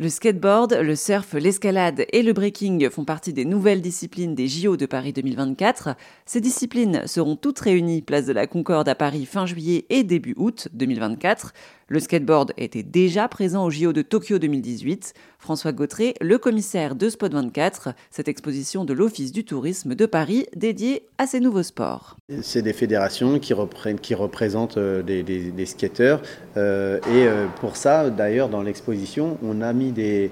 Le skateboard, le surf, l'escalade et le breaking font partie des nouvelles disciplines des JO de Paris 2024. Ces disciplines seront toutes réunies place de la Concorde à Paris fin juillet et début août 2024. Le skateboard était déjà présent au JO de Tokyo 2018. François Gautré, le commissaire de Spot 24, cette exposition de l'Office du tourisme de Paris dédiée à ces nouveaux sports. C'est des fédérations qui, qui représentent euh, des, skateurs. Euh, et euh, pour ça, d'ailleurs, dans l'exposition, on a mis des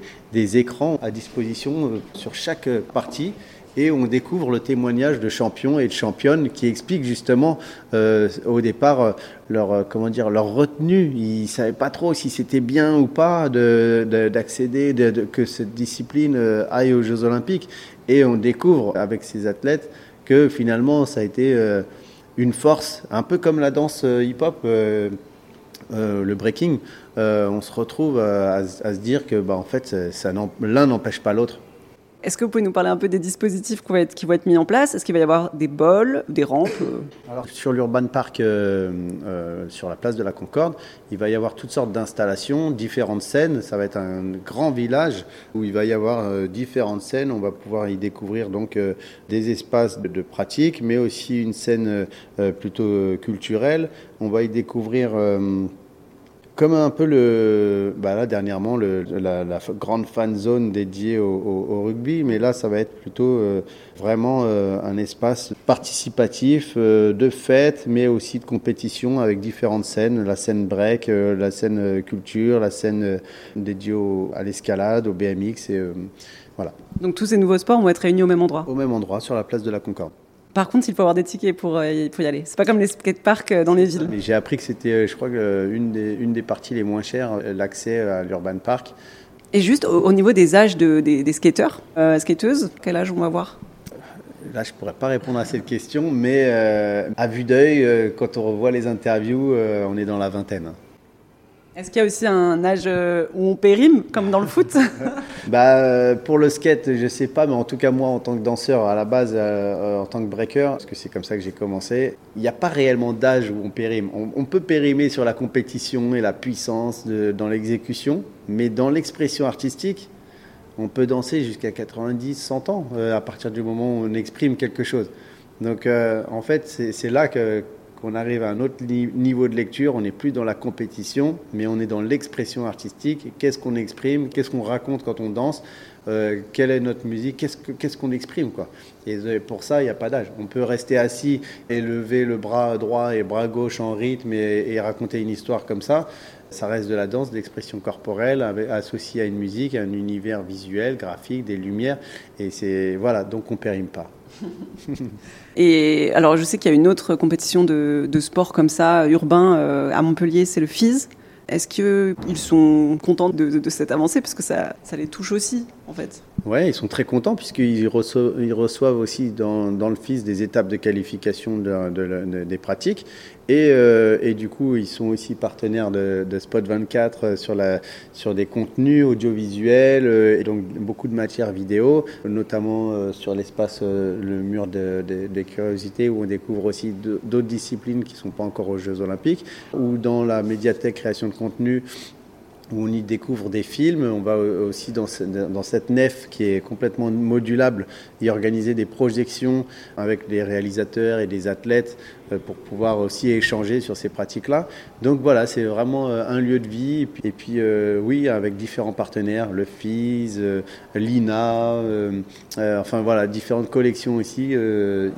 écrans à disposition sur chaque partie et on découvre le témoignage de champions et de championnes qui expliquent justement euh, au départ euh, leur euh, comment dire leur retenue. Ils savaient pas trop si c'était bien ou pas d'accéder de, de, que cette discipline aille aux Jeux Olympiques et on découvre avec ces athlètes que finalement ça a été une force, un peu comme la danse hip-hop. le breaking, on se retrouve à, à, se dire que bah, en fait, l'un n'empêche pas l'autre. Est-ce que vous pouvez nous parler un peu des dispositifs qui vont être, mis en place? Est-ce qu'il va y avoir des bols, des rampes euh? Alors, Sur l'Urban Park, euh, euh, sur la place de la Concorde, il va y avoir toutes sortes d'installations, différentes scènes. Ça va être un grand village où il va y avoir différentes scènes. On va pouvoir y découvrir donc des espaces de, pratique, mais aussi une scène plutôt culturelle. On va y découvrir comme un peu le, bah là dernièrement le, la, grande fan zone dédiée au, rugby, mais là ça va être plutôt euh, vraiment euh, un espace participatif euh, de fête, mais aussi de compétition avec différentes scènes, la scène break, la scène culture, la scène dédiée à l'escalade, au BMX et voilà. Donc tous ces nouveaux sports vont être réunis au même endroit? Au même endroit, sur la place de la Concorde. Par contre, il faut avoir des tickets pour, euh, pour y aller. C'est pas comme les skateparks euh, dans les villes. J'ai appris que c'était, euh, je crois, une des, une des parties les moins chères, l'accès à l'Urban Park. Et juste au, niveau des âges de, des, skateurs, skateuses, quel âge on va voir Là, je pourrais pas répondre à cette question, mais à vue d'œil, quand on revoit les interviews, on est dans la vingtaine. Est-ce qu'il y a aussi un âge euh, où on périme, comme dans le foot bah, euh, Pour le skate, je ne sais pas, mais en tout cas, moi, en tant que danseur, à la base, euh, en tant que breaker, parce que c'est comme ça que j'ai commencé, il n'y a pas réellement d'âge où on périme. On, peut périmer sur la compétition et la puissance dans l'exécution, mais dans l'expression artistique, on peut danser jusqu'à 90, 100 ans, à partir du moment où on exprime quelque chose. Donc, en fait, c'est là que qu'on arrive à un autre niveau de lecture, on n'est plus dans la compétition, mais on est dans l'expression artistique. Qu'est-ce qu'on exprime? Qu'est-ce qu'on raconte quand on danse? Euh, Quelle est notre musique Qu'est-ce qu'on exprime quoi Et pour ça, il n'y a pas d'âge. On peut rester assis et lever le bras droit et bras gauche en rythme et, raconter une histoire comme ça. Ça reste de la danse, d'expression corporelle, associée à une musique, à un univers visuel, graphique, des lumières. Et c'est voilà, donc on périme pas. Et alors, je sais qu'il y a une autre compétition de, sport comme ça, urbain, euh, à Montpellier, c'est le FIS. Est-ce qu'ils sont contents de, cette avancée? Parce que ça, ça les touche aussi, en fait. Oui, ils sont très contents puisqu'ils reçoivent, aussi dans, le FIS des étapes de qualification de, des pratiques. Et, euh, et, du coup, ils sont aussi partenaires de, Spot 24 sur, la, sur des contenus audiovisuels euh, et donc beaucoup de matières vidéo, notamment euh, sur l'espace le mur des curiosités où on découvre aussi d'autres disciplines qui ne sont pas encore aux Jeux Olympiques, ou dans la médiathèque création de contenu où on y découvre des films. On va aussi dans, cette nef qui est complètement modulable y organiser des projections avec des réalisateurs et des athlètes euh, pour pouvoir aussi échanger sur ces pratiques-là. Donc voilà, c'est vraiment euh, un lieu de vie. Et puis, euh, oui, avec différents partenaires, le FIS, l'INA, enfin voilà, différentes collections aussi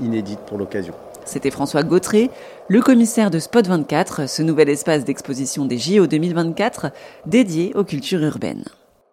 inédites pour l'occasion. C'était François Gautré, le commissaire de Spot 24, ce nouvel espace d'exposition des JO 2024 dédié aux cultures urbaines.